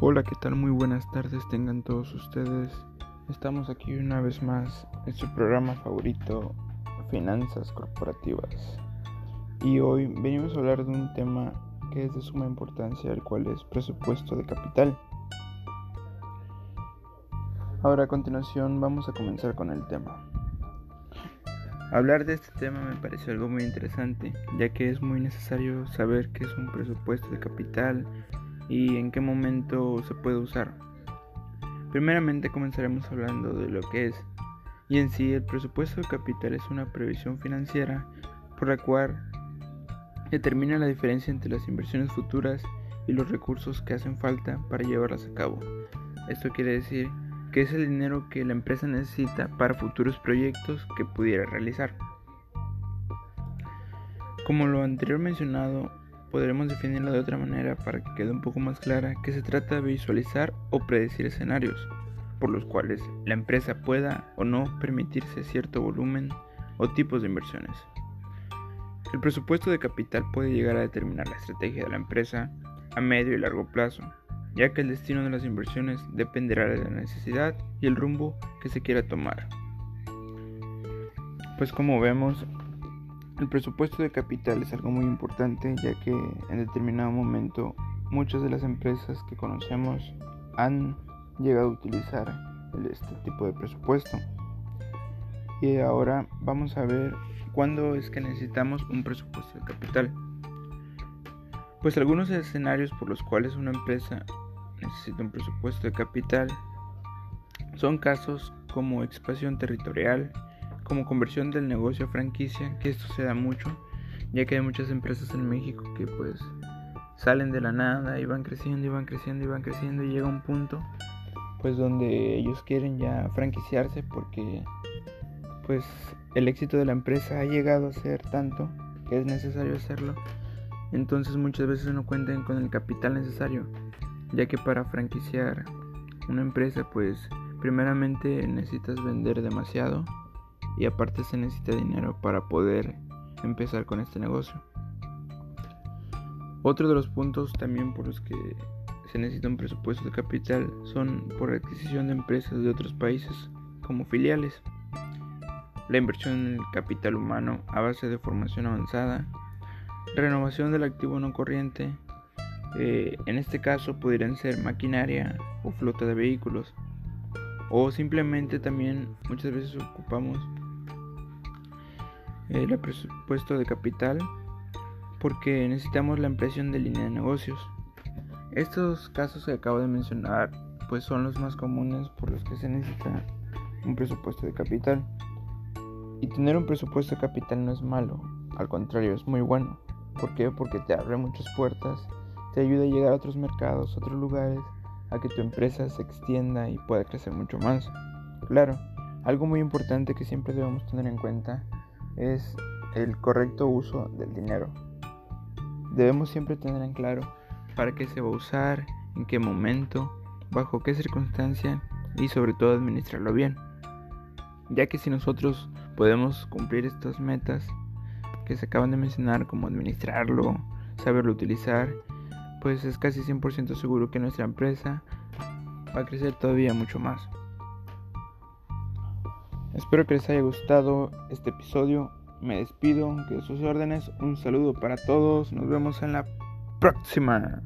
Hola, ¿qué tal? Muy buenas tardes tengan todos ustedes. Estamos aquí una vez más en su programa favorito, Finanzas Corporativas. Y hoy venimos a hablar de un tema que es de suma importancia, el cual es presupuesto de capital. Ahora a continuación vamos a comenzar con el tema. Hablar de este tema me parece algo muy interesante, ya que es muy necesario saber qué es un presupuesto de capital, y en qué momento se puede usar. Primeramente comenzaremos hablando de lo que es, y en sí el presupuesto de capital es una previsión financiera por la cual determina la diferencia entre las inversiones futuras y los recursos que hacen falta para llevarlas a cabo. Esto quiere decir que es el dinero que la empresa necesita para futuros proyectos que pudiera realizar. Como lo anterior mencionado, podremos definirlo de otra manera para que quede un poco más clara que se trata de visualizar o predecir escenarios por los cuales la empresa pueda o no permitirse cierto volumen o tipos de inversiones. El presupuesto de capital puede llegar a determinar la estrategia de la empresa a medio y largo plazo, ya que el destino de las inversiones dependerá de la necesidad y el rumbo que se quiera tomar. Pues como vemos, el presupuesto de capital es algo muy importante ya que en determinado momento muchas de las empresas que conocemos han llegado a utilizar este tipo de presupuesto. Y ahora vamos a ver cuándo es que necesitamos un presupuesto de capital. Pues algunos escenarios por los cuales una empresa necesita un presupuesto de capital son casos como expansión territorial, como conversión del negocio a franquicia, que esto se da mucho, ya que hay muchas empresas en México que pues salen de la nada y van creciendo y van creciendo y van creciendo y llega un punto pues donde ellos quieren ya franquiciarse porque pues el éxito de la empresa ha llegado a ser tanto que es necesario hacerlo. Entonces muchas veces no cuentan con el capital necesario, ya que para franquiciar una empresa pues primeramente necesitas vender demasiado y aparte se necesita dinero para poder empezar con este negocio. Otro de los puntos también por los que se necesita un presupuesto de capital son por adquisición de empresas de otros países como filiales, la inversión en el capital humano a base de formación avanzada, renovación del activo no corriente, eh, en este caso podrían ser maquinaria o flota de vehículos, o simplemente también muchas veces ocupamos el presupuesto de capital porque necesitamos la impresión de línea de negocios. Estos casos que acabo de mencionar pues son los más comunes por los que se necesita un presupuesto de capital. Y tener un presupuesto de capital no es malo, al contrario es muy bueno. ¿Por qué? Porque te abre muchas puertas, te ayuda a llegar a otros mercados, a otros lugares, a que tu empresa se extienda y pueda crecer mucho más. Claro, algo muy importante que siempre debemos tener en cuenta es el correcto uso del dinero. Debemos siempre tener en claro para qué se va a usar, en qué momento, bajo qué circunstancia y sobre todo administrarlo bien. Ya que si nosotros podemos cumplir estas metas que se acaban de mencionar como administrarlo, saberlo utilizar, pues es casi 100% seguro que nuestra empresa va a crecer todavía mucho más. Espero que les haya gustado este episodio. Me despido de sus órdenes. Un saludo para todos. Nos vemos en la próxima.